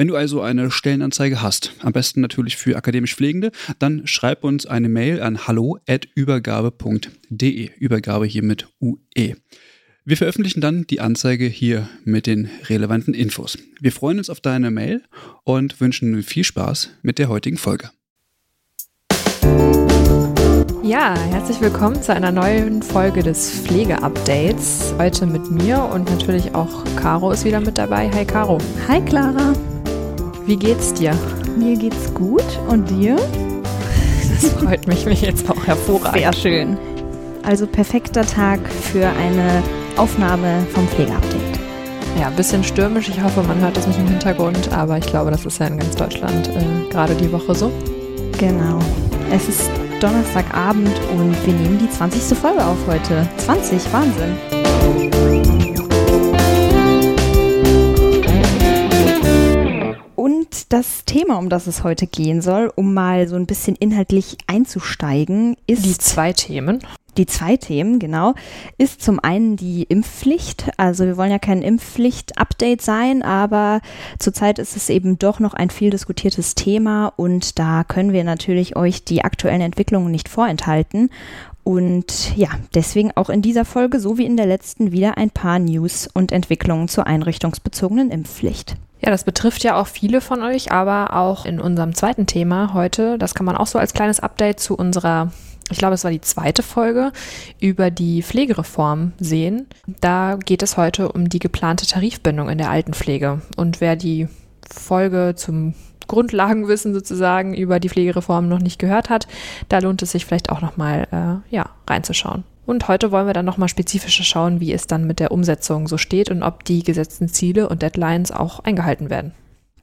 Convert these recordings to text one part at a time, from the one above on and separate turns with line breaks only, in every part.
Wenn du also eine Stellenanzeige hast, am besten natürlich für akademisch Pflegende, dann schreib uns eine Mail an hallo@übergabe.de. Übergabe hier mit UE. Wir veröffentlichen dann die Anzeige hier mit den relevanten Infos. Wir freuen uns auf deine Mail und wünschen viel Spaß mit der heutigen Folge.
Ja, herzlich willkommen zu einer neuen Folge des Pflege-Updates. Heute mit mir und natürlich auch Caro ist wieder mit dabei. Hi Caro.
Hi Clara.
Wie geht's dir?
Mir geht's gut und dir?
Das freut mich, mich jetzt auch hervorragend.
Sehr schön. Also perfekter Tag für eine Aufnahme vom Pflegeupdate.
Ja, ein bisschen stürmisch. Ich hoffe, man hört das nicht im Hintergrund, aber ich glaube, das ist ja in ganz Deutschland äh, gerade die Woche so.
Genau. Es ist Donnerstagabend und wir nehmen die 20. Folge auf heute. 20, Wahnsinn. Das Thema, um das es heute gehen soll, um mal so ein bisschen inhaltlich einzusteigen, ist.
Die zwei Themen.
Die zwei Themen, genau, ist zum einen die Impfpflicht. Also wir wollen ja kein Impfpflicht-Update sein, aber zurzeit ist es eben doch noch ein viel diskutiertes Thema und da können wir natürlich euch die aktuellen Entwicklungen nicht vorenthalten. Und ja, deswegen auch in dieser Folge, so wie in der letzten, wieder ein paar News und Entwicklungen zur einrichtungsbezogenen Impfpflicht.
Ja, das betrifft ja auch viele von euch, aber auch in unserem zweiten Thema heute, das kann man auch so als kleines Update zu unserer, ich glaube, es war die zweite Folge, über die Pflegereform sehen. Da geht es heute um die geplante Tarifbindung in der Altenpflege. Und wer die Folge zum Grundlagenwissen sozusagen über die Pflegereform noch nicht gehört hat, da lohnt es sich vielleicht auch nochmal äh, ja, reinzuschauen. Und heute wollen wir dann nochmal spezifischer schauen, wie es dann mit der Umsetzung so steht und ob die gesetzten Ziele und Deadlines auch eingehalten werden.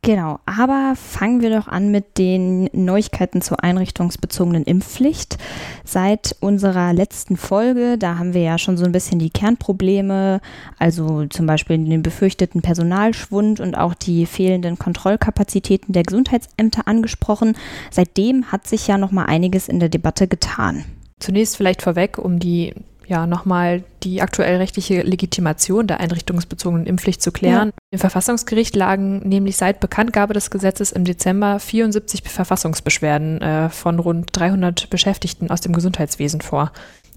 Genau, aber fangen wir doch an mit den Neuigkeiten zur einrichtungsbezogenen Impfpflicht. Seit unserer letzten Folge, da haben wir ja schon so ein bisschen die Kernprobleme, also zum Beispiel den befürchteten Personalschwund und auch die fehlenden Kontrollkapazitäten der Gesundheitsämter angesprochen. Seitdem hat sich ja noch mal einiges in der Debatte getan.
Zunächst vielleicht vorweg, um die ja nochmal die aktuell rechtliche Legitimation der einrichtungsbezogenen Impfpflicht zu klären. Ja. Im Verfassungsgericht lagen nämlich seit Bekanntgabe des Gesetzes im Dezember 74 Verfassungsbeschwerden äh, von rund 300 Beschäftigten aus dem Gesundheitswesen vor.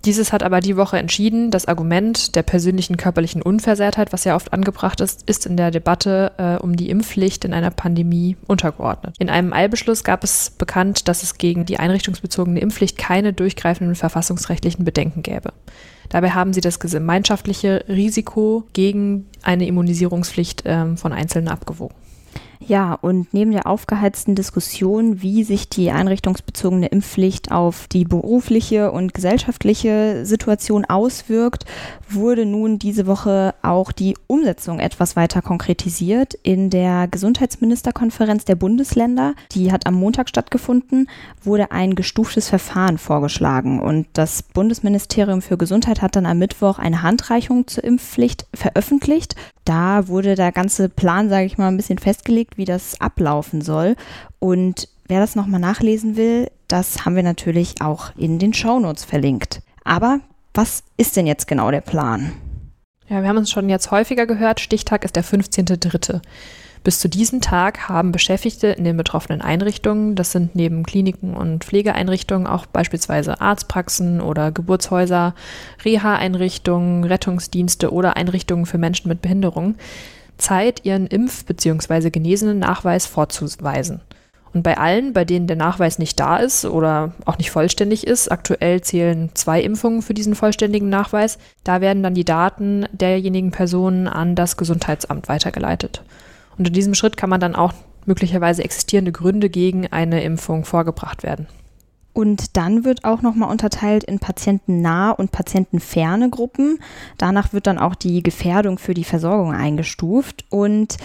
Dieses hat aber die Woche entschieden, das Argument der persönlichen körperlichen Unversehrtheit, was ja oft angebracht ist, ist in der Debatte äh, um die Impfpflicht in einer Pandemie untergeordnet. In einem Eilbeschluss gab es bekannt, dass es gegen die einrichtungsbezogene Impfpflicht keine durchgreifenden verfassungsrechtlichen Bedenken gäbe. Dabei haben sie das gemeinschaftliche Risiko gegen eine Immunisierungspflicht äh, von Einzelnen abgewogen.
Ja, und neben der aufgeheizten Diskussion, wie sich die einrichtungsbezogene Impfpflicht auf die berufliche und gesellschaftliche Situation auswirkt, wurde nun diese Woche auch die Umsetzung etwas weiter konkretisiert in der Gesundheitsministerkonferenz der Bundesländer. Die hat am Montag stattgefunden, wurde ein gestuftes Verfahren vorgeschlagen und das Bundesministerium für Gesundheit hat dann am Mittwoch eine Handreichung zur Impfpflicht veröffentlicht. Da wurde der ganze Plan, sage ich mal, ein bisschen festgelegt wie das ablaufen soll. Und wer das nochmal nachlesen will, das haben wir natürlich auch in den Shownotes verlinkt. Aber was ist denn jetzt genau der Plan?
Ja, wir haben uns schon jetzt häufiger gehört. Stichtag ist der 15.3. Bis zu diesem Tag haben Beschäftigte in den betroffenen Einrichtungen, das sind neben Kliniken und Pflegeeinrichtungen auch beispielsweise Arztpraxen oder Geburtshäuser, Reha-Einrichtungen, Rettungsdienste oder Einrichtungen für Menschen mit Behinderung, Zeit, ihren Impf- bzw. genesenen Nachweis vorzuweisen. Und bei allen, bei denen der Nachweis nicht da ist oder auch nicht vollständig ist, aktuell zählen zwei Impfungen für diesen vollständigen Nachweis, da werden dann die Daten derjenigen Personen an das Gesundheitsamt weitergeleitet. Und in diesem Schritt kann man dann auch möglicherweise existierende Gründe gegen eine Impfung vorgebracht werden.
Und dann wird auch nochmal unterteilt in patientennahe und patientenferne Gruppen. Danach wird dann auch die Gefährdung für die Versorgung eingestuft. Und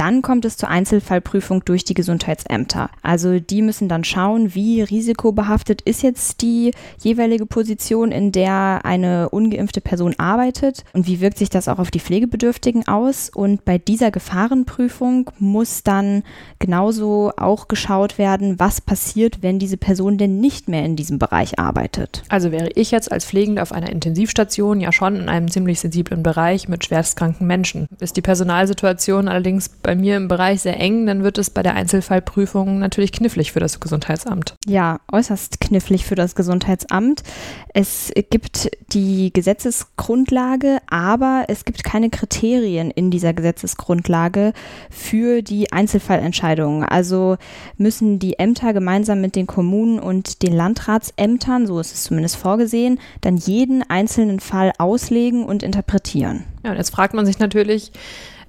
Dann kommt es zur Einzelfallprüfung durch die Gesundheitsämter. Also die müssen dann schauen, wie risikobehaftet ist jetzt die jeweilige Position, in der eine ungeimpfte Person arbeitet und wie wirkt sich das auch auf die Pflegebedürftigen aus. Und bei dieser Gefahrenprüfung muss dann genauso auch geschaut werden, was passiert, wenn diese Person denn nicht mehr in diesem Bereich arbeitet.
Also wäre ich jetzt als Pflegende auf einer Intensivstation ja schon in einem ziemlich sensiblen Bereich mit schwerstkranken Menschen. Ist die Personalsituation allerdings bei mir im Bereich sehr eng, dann wird es bei der Einzelfallprüfung natürlich knifflig für das Gesundheitsamt.
Ja, äußerst knifflig für das Gesundheitsamt. Es gibt die Gesetzesgrundlage, aber es gibt keine Kriterien in dieser Gesetzesgrundlage für die Einzelfallentscheidungen. Also müssen die Ämter gemeinsam mit den Kommunen und den Landratsämtern, so ist es zumindest vorgesehen, dann jeden einzelnen Fall auslegen und interpretieren.
Ja, und jetzt fragt man sich natürlich,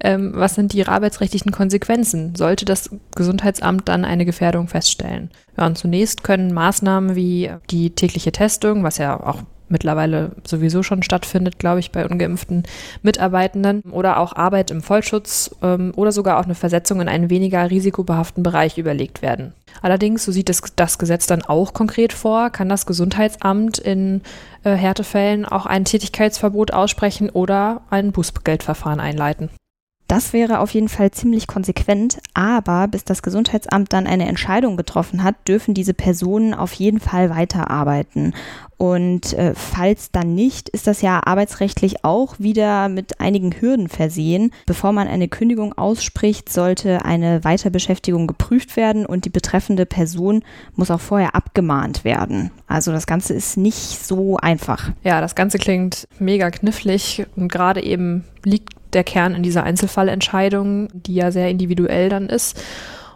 ähm, was sind die arbeitsrechtlichen Konsequenzen? Sollte das Gesundheitsamt dann eine Gefährdung feststellen? Ja, und zunächst können Maßnahmen wie die tägliche Testung, was ja auch mittlerweile sowieso schon stattfindet, glaube ich, bei ungeimpften Mitarbeitenden oder auch Arbeit im Vollschutz ähm, oder sogar auch eine Versetzung in einen weniger risikobehaften Bereich überlegt werden. Allerdings, so sieht es das Gesetz dann auch konkret vor, kann das Gesundheitsamt in äh, Härtefällen auch ein Tätigkeitsverbot aussprechen oder ein Bußgeldverfahren einleiten.
Das wäre auf jeden Fall ziemlich konsequent, aber bis das Gesundheitsamt dann eine Entscheidung getroffen hat, dürfen diese Personen auf jeden Fall weiterarbeiten. Und äh, falls dann nicht, ist das ja arbeitsrechtlich auch wieder mit einigen Hürden versehen. Bevor man eine Kündigung ausspricht, sollte eine Weiterbeschäftigung geprüft werden und die betreffende Person muss auch vorher abgemahnt werden. Also das Ganze ist nicht so einfach.
Ja, das Ganze klingt mega knifflig und gerade eben liegt der Kern in dieser Einzelfallentscheidung, die ja sehr individuell dann ist.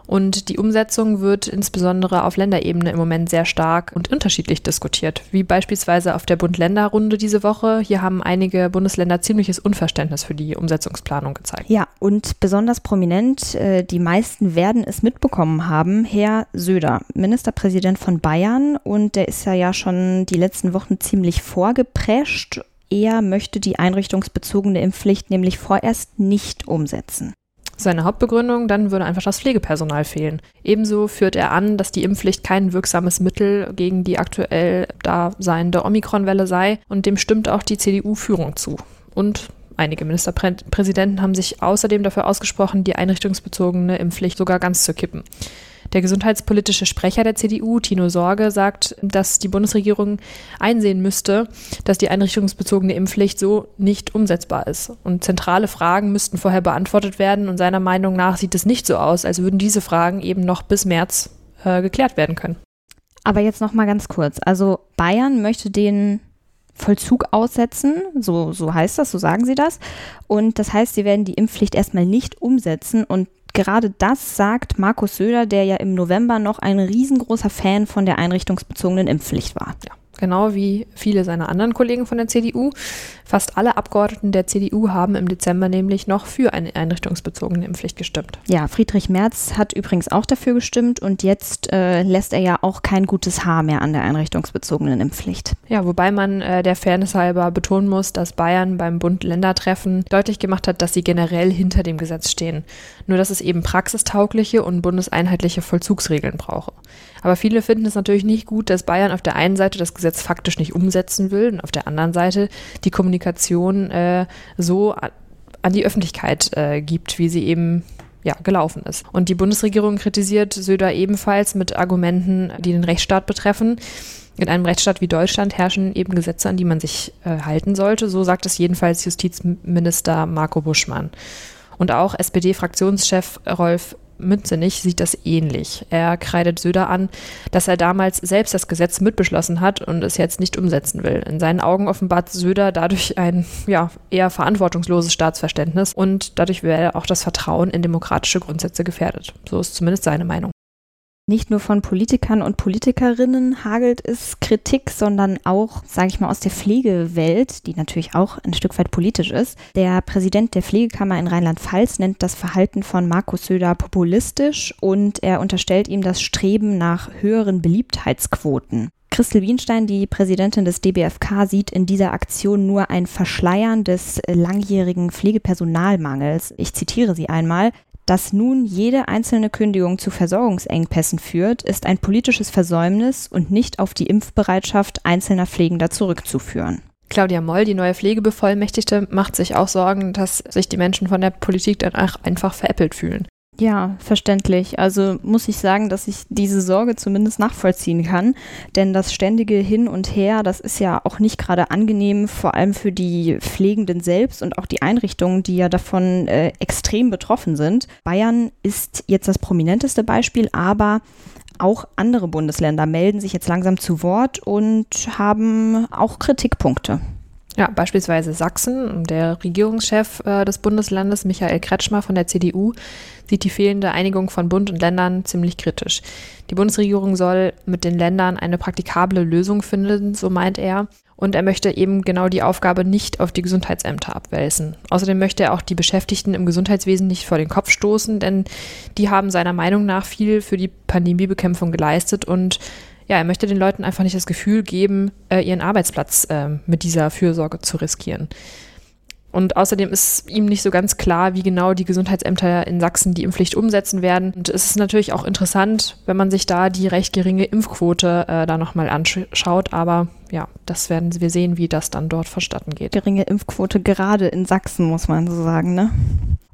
Und die Umsetzung wird insbesondere auf Länderebene im Moment sehr stark und unterschiedlich diskutiert, wie beispielsweise auf der Bund-Länder-Runde diese Woche. Hier haben einige Bundesländer ziemliches Unverständnis für die Umsetzungsplanung gezeigt.
Ja, und besonders prominent, äh, die meisten werden es mitbekommen haben, Herr Söder, Ministerpräsident von Bayern. Und der ist ja, ja schon die letzten Wochen ziemlich vorgeprescht er möchte die einrichtungsbezogene Impfpflicht nämlich vorerst nicht umsetzen.
Seine Hauptbegründung, dann würde einfach das Pflegepersonal fehlen. Ebenso führt er an, dass die Impfpflicht kein wirksames Mittel gegen die aktuell da seiende Omikronwelle sei und dem stimmt auch die CDU-Führung zu. Und einige Ministerpräsidenten haben sich außerdem dafür ausgesprochen, die einrichtungsbezogene Impfpflicht sogar ganz zu kippen. Der gesundheitspolitische Sprecher der CDU, Tino Sorge, sagt, dass die Bundesregierung einsehen müsste, dass die einrichtungsbezogene Impfpflicht so nicht umsetzbar ist. Und zentrale Fragen müssten vorher beantwortet werden. Und seiner Meinung nach sieht es nicht so aus, als würden diese Fragen eben noch bis März äh, geklärt werden können.
Aber jetzt noch mal ganz kurz. Also Bayern möchte den Vollzug aussetzen, so, so heißt das, so sagen sie das. Und das heißt, sie werden die Impfpflicht erstmal nicht umsetzen und gerade das sagt Markus Söder, der ja im November noch ein riesengroßer Fan von der einrichtungsbezogenen Impfpflicht war.
Ja genau wie viele seiner anderen Kollegen von der CDU. Fast alle Abgeordneten der CDU haben im Dezember nämlich noch für eine einrichtungsbezogene Impfpflicht gestimmt.
Ja, Friedrich Merz hat übrigens auch dafür gestimmt und jetzt äh, lässt er ja auch kein gutes Haar mehr an der einrichtungsbezogenen Impfpflicht.
Ja, wobei man äh, der Fairness halber betonen muss, dass Bayern beim Bund-Länder-Treffen deutlich gemacht hat, dass sie generell hinter dem Gesetz stehen. Nur dass es eben praxistaugliche und bundeseinheitliche Vollzugsregeln brauche. Aber viele finden es natürlich nicht gut, dass Bayern auf der einen Seite das Gesetz faktisch nicht umsetzen will und auf der anderen Seite die Kommunikation äh, so an die Öffentlichkeit äh, gibt, wie sie eben ja, gelaufen ist. Und die Bundesregierung kritisiert Söder ebenfalls mit Argumenten, die den Rechtsstaat betreffen. In einem Rechtsstaat wie Deutschland herrschen eben Gesetze, an die man sich äh, halten sollte. So sagt es jedenfalls Justizminister Marco Buschmann. Und auch SPD-Fraktionschef Rolf Mützenich sieht das ähnlich. Er kreidet Söder an, dass er damals selbst das Gesetz mitbeschlossen hat und es jetzt nicht umsetzen will. In seinen Augen offenbart Söder dadurch ein ja, eher verantwortungsloses Staatsverständnis und dadurch wäre auch das Vertrauen in demokratische Grundsätze gefährdet. So ist zumindest seine Meinung.
Nicht nur von Politikern und Politikerinnen hagelt es Kritik, sondern auch, sage ich mal, aus der Pflegewelt, die natürlich auch ein Stück weit politisch ist. Der Präsident der Pflegekammer in Rheinland-Pfalz nennt das Verhalten von Markus Söder populistisch und er unterstellt ihm das Streben nach höheren Beliebtheitsquoten. Christel Wienstein, die Präsidentin des DBFK, sieht in dieser Aktion nur ein Verschleiern des langjährigen Pflegepersonalmangels. Ich zitiere sie einmal. Dass nun jede einzelne Kündigung zu Versorgungsengpässen führt, ist ein politisches Versäumnis und nicht auf die Impfbereitschaft einzelner Pflegender zurückzuführen.
Claudia Moll, die neue Pflegebevollmächtigte, macht sich auch Sorgen, dass sich die Menschen von der Politik dann einfach veräppelt fühlen.
Ja, verständlich. Also muss ich sagen, dass ich diese Sorge zumindest nachvollziehen kann. Denn das ständige Hin und Her, das ist ja auch nicht gerade angenehm, vor allem für die Pflegenden selbst und auch die Einrichtungen, die ja davon äh, extrem betroffen sind. Bayern ist jetzt das prominenteste Beispiel, aber auch andere Bundesländer melden sich jetzt langsam zu Wort und haben auch Kritikpunkte.
Ja, beispielsweise Sachsen. Der Regierungschef äh, des Bundeslandes, Michael Kretschmer von der CDU, sieht die fehlende Einigung von Bund und Ländern ziemlich kritisch. Die Bundesregierung soll mit den Ländern eine praktikable Lösung finden, so meint er. Und er möchte eben genau die Aufgabe nicht auf die Gesundheitsämter abwälzen. Außerdem möchte er auch die Beschäftigten im Gesundheitswesen nicht vor den Kopf stoßen, denn die haben seiner Meinung nach viel für die Pandemiebekämpfung geleistet und ja, er möchte den Leuten einfach nicht das Gefühl geben, äh, ihren Arbeitsplatz äh, mit dieser Fürsorge zu riskieren. Und außerdem ist ihm nicht so ganz klar, wie genau die Gesundheitsämter in Sachsen die Impfpflicht umsetzen werden. Und es ist natürlich auch interessant, wenn man sich da die recht geringe Impfquote äh, da nochmal anschaut. Aber ja, das werden wir sehen, wie das dann dort verstatten geht.
Geringe Impfquote gerade in Sachsen, muss man so sagen, ne?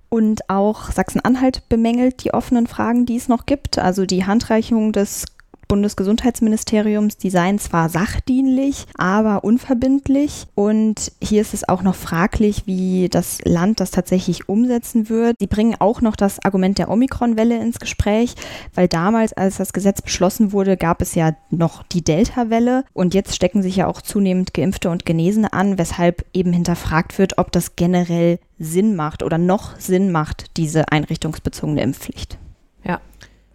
Und auch Sachsen-Anhalt bemängelt die offenen Fragen, die es noch gibt. Also die Handreichung des Bundesgesundheitsministeriums, die seien zwar sachdienlich, aber unverbindlich. Und hier ist es auch noch fraglich, wie das Land das tatsächlich umsetzen wird. Sie bringen auch noch das Argument der Omikron-Welle ins Gespräch, weil damals, als das Gesetz beschlossen wurde, gab es ja noch die Delta-Welle. Und jetzt stecken sich ja auch zunehmend Geimpfte und Genesene an, weshalb eben hinterfragt wird, ob das generell Sinn macht oder noch Sinn macht, diese einrichtungsbezogene Impfpflicht.
Ja,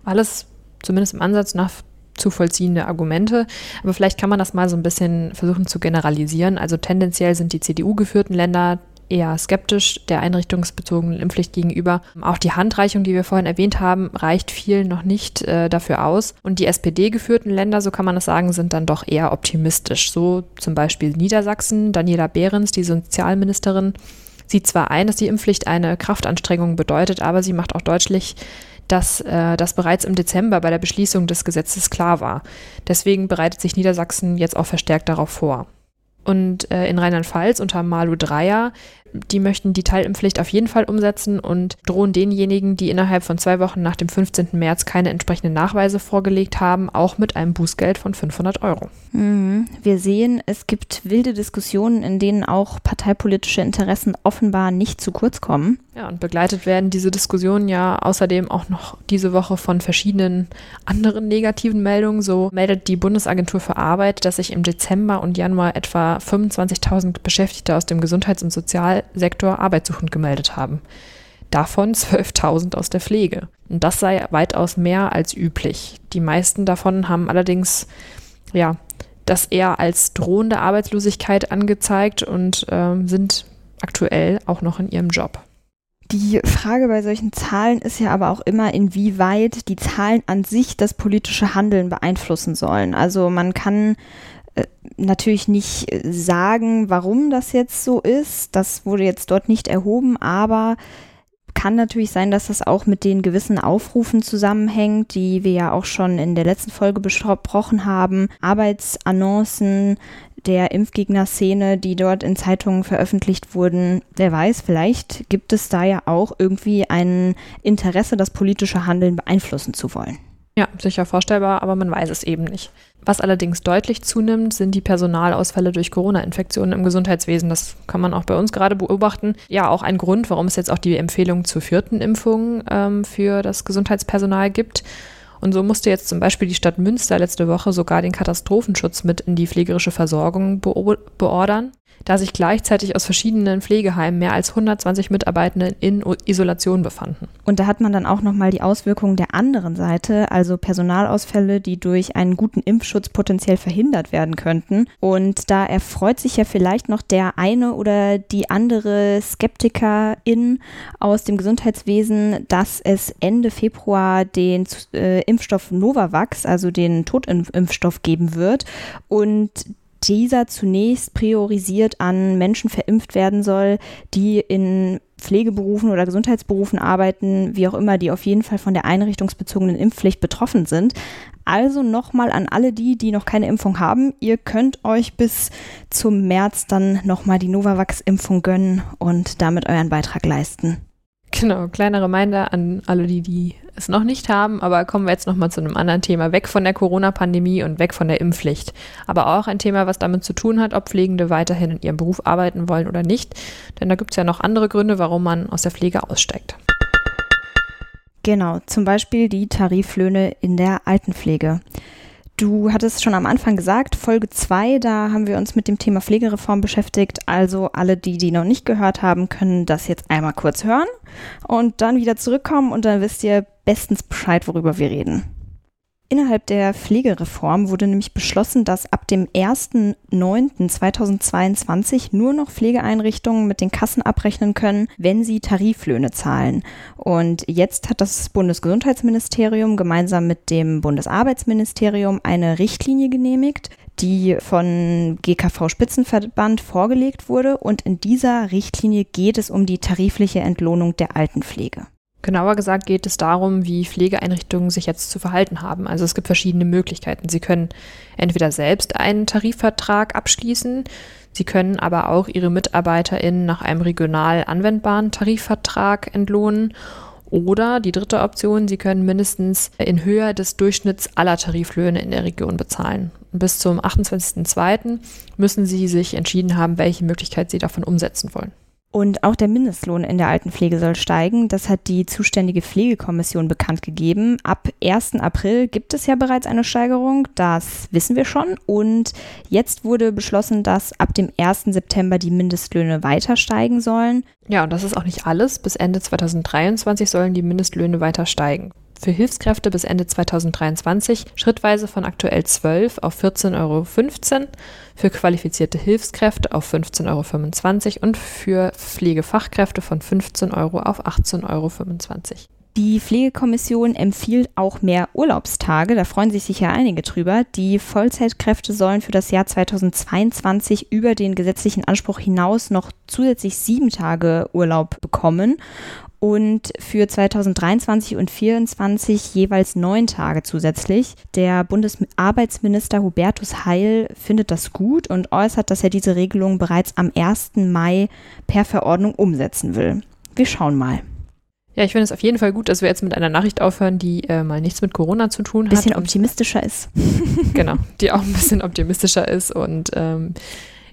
alles zumindest im Ansatz nach zu vollziehende Argumente. Aber vielleicht kann man das mal so ein bisschen versuchen zu generalisieren. Also tendenziell sind die CDU-geführten Länder eher skeptisch der einrichtungsbezogenen Impfpflicht gegenüber. Auch die Handreichung, die wir vorhin erwähnt haben, reicht vielen noch nicht äh, dafür aus. Und die SPD-geführten Länder, so kann man das sagen, sind dann doch eher optimistisch. So zum Beispiel Niedersachsen, Daniela Behrens, die Sozialministerin, sieht zwar ein, dass die Impfpflicht eine Kraftanstrengung bedeutet, aber sie macht auch deutlich, dass äh, das bereits im Dezember bei der Beschließung des Gesetzes klar war. Deswegen bereitet sich Niedersachsen jetzt auch verstärkt darauf vor. Und äh, in Rheinland-Pfalz unter Malu Dreyer die möchten die Teilimpfpflicht auf jeden Fall umsetzen und drohen denjenigen, die innerhalb von zwei Wochen nach dem 15. März keine entsprechenden Nachweise vorgelegt haben, auch mit einem Bußgeld von 500 Euro.
Mhm. Wir sehen, es gibt wilde Diskussionen, in denen auch parteipolitische Interessen offenbar nicht zu kurz kommen.
Ja, und begleitet werden diese Diskussionen ja außerdem auch noch diese Woche von verschiedenen anderen negativen Meldungen. So meldet die Bundesagentur für Arbeit, dass sich im Dezember und Januar etwa 25.000 Beschäftigte aus dem Gesundheits- und Sozial Sozialsektor arbeitssuchend gemeldet haben. Davon 12.000 aus der Pflege. Und das sei weitaus mehr als üblich. Die meisten davon haben allerdings, ja, das eher als drohende Arbeitslosigkeit angezeigt und äh, sind aktuell auch noch in ihrem Job.
Die Frage bei solchen Zahlen ist ja aber auch immer, inwieweit die Zahlen an sich das politische Handeln beeinflussen sollen. Also man kann natürlich nicht sagen, warum das jetzt so ist. Das wurde jetzt dort nicht erhoben, aber kann natürlich sein, dass das auch mit den gewissen Aufrufen zusammenhängt, die wir ja auch schon in der letzten Folge besprochen haben. Arbeitsannoncen der Impfgegner-Szene, die dort in Zeitungen veröffentlicht wurden. Wer weiß, vielleicht gibt es da ja auch irgendwie ein Interesse, das politische Handeln beeinflussen zu wollen.
Ja, sicher vorstellbar, aber man weiß es eben nicht. Was allerdings deutlich zunimmt, sind die Personalausfälle durch Corona-Infektionen im Gesundheitswesen. Das kann man auch bei uns gerade beobachten. Ja, auch ein Grund, warum es jetzt auch die Empfehlung zur vierten Impfung ähm, für das Gesundheitspersonal gibt. Und so musste jetzt zum Beispiel die Stadt Münster letzte Woche sogar den Katastrophenschutz mit in die pflegerische Versorgung beordern da sich gleichzeitig aus verschiedenen Pflegeheimen mehr als 120 Mitarbeitende in Isolation befanden.
Und da hat man dann auch nochmal die Auswirkungen der anderen Seite, also Personalausfälle, die durch einen guten Impfschutz potenziell verhindert werden könnten. Und da erfreut sich ja vielleicht noch der eine oder die andere Skeptikerin aus dem Gesundheitswesen, dass es Ende Februar den äh, Impfstoff Novavax, also den Totimpfstoff geben wird. Und dieser zunächst priorisiert an Menschen verimpft werden soll, die in Pflegeberufen oder Gesundheitsberufen arbeiten, wie auch immer, die auf jeden Fall von der einrichtungsbezogenen Impfpflicht betroffen sind. Also nochmal an alle die, die noch keine Impfung haben, ihr könnt euch bis zum März dann nochmal die Novavax-Impfung gönnen und damit euren Beitrag leisten.
Genau, kleiner Reminder an alle, die, die es noch nicht haben, aber kommen wir jetzt nochmal zu einem anderen Thema, weg von der Corona-Pandemie und weg von der Impfpflicht. Aber auch ein Thema, was damit zu tun hat, ob Pflegende weiterhin in ihrem Beruf arbeiten wollen oder nicht. Denn da gibt es ja noch andere Gründe, warum man aus der Pflege aussteigt.
Genau, zum Beispiel die Tariflöhne in der Altenpflege. Du hattest schon am Anfang gesagt, Folge 2, da haben wir uns mit dem Thema Pflegereform beschäftigt. Also alle, die die noch nicht gehört haben, können das jetzt einmal kurz hören und dann wieder zurückkommen und dann wisst ihr bestens Bescheid, worüber wir reden. Innerhalb der Pflegereform wurde nämlich beschlossen, dass ab dem 1.9.2022 nur noch Pflegeeinrichtungen mit den Kassen abrechnen können, wenn sie Tariflöhne zahlen. Und jetzt hat das Bundesgesundheitsministerium gemeinsam mit dem Bundesarbeitsministerium eine Richtlinie genehmigt, die von GKV Spitzenverband vorgelegt wurde. Und in dieser Richtlinie geht es um die tarifliche Entlohnung der Altenpflege.
Genauer gesagt geht es darum, wie Pflegeeinrichtungen sich jetzt zu verhalten haben. Also es gibt verschiedene Möglichkeiten. Sie können entweder selbst einen Tarifvertrag abschließen, sie können aber auch ihre MitarbeiterInnen nach einem regional anwendbaren Tarifvertrag entlohnen. Oder die dritte Option, sie können mindestens in Höhe des Durchschnitts aller Tariflöhne in der Region bezahlen. Bis zum 28.02. müssen sie sich entschieden haben, welche Möglichkeit sie davon umsetzen wollen.
Und auch der Mindestlohn in der Altenpflege soll steigen. Das hat die zuständige Pflegekommission bekannt gegeben. Ab 1. April gibt es ja bereits eine Steigerung, das wissen wir schon. Und jetzt wurde beschlossen, dass ab dem 1. September die Mindestlöhne weiter steigen sollen.
Ja, und das ist auch nicht alles. Bis Ende 2023 sollen die Mindestlöhne weiter steigen für Hilfskräfte bis Ende 2023 schrittweise von aktuell 12 auf 14,15 Euro, für qualifizierte Hilfskräfte auf 15,25 Euro und für Pflegefachkräfte von 15 Euro auf 18,25 Euro.
Die Pflegekommission empfiehlt auch mehr Urlaubstage, da freuen sich sicher einige drüber. Die Vollzeitkräfte sollen für das Jahr 2022 über den gesetzlichen Anspruch hinaus noch zusätzlich sieben Tage Urlaub bekommen und für 2023 und 2024 jeweils neun Tage zusätzlich. Der Bundesarbeitsminister Hubertus Heil findet das gut und äußert, dass er diese Regelung bereits am 1. Mai per Verordnung umsetzen will. Wir schauen mal.
Ja, ich finde es auf jeden Fall gut, dass wir jetzt mit einer Nachricht aufhören, die äh, mal nichts mit Corona zu tun hat.
Ein bisschen optimistischer ist.
genau, die auch ein bisschen optimistischer ist und ähm,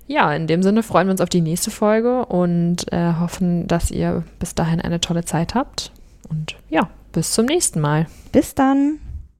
ja, in dem Sinne freuen wir uns auf die nächste Folge und äh, hoffen, dass ihr bis dahin eine tolle Zeit habt. Und ja, bis zum nächsten Mal.
Bis dann.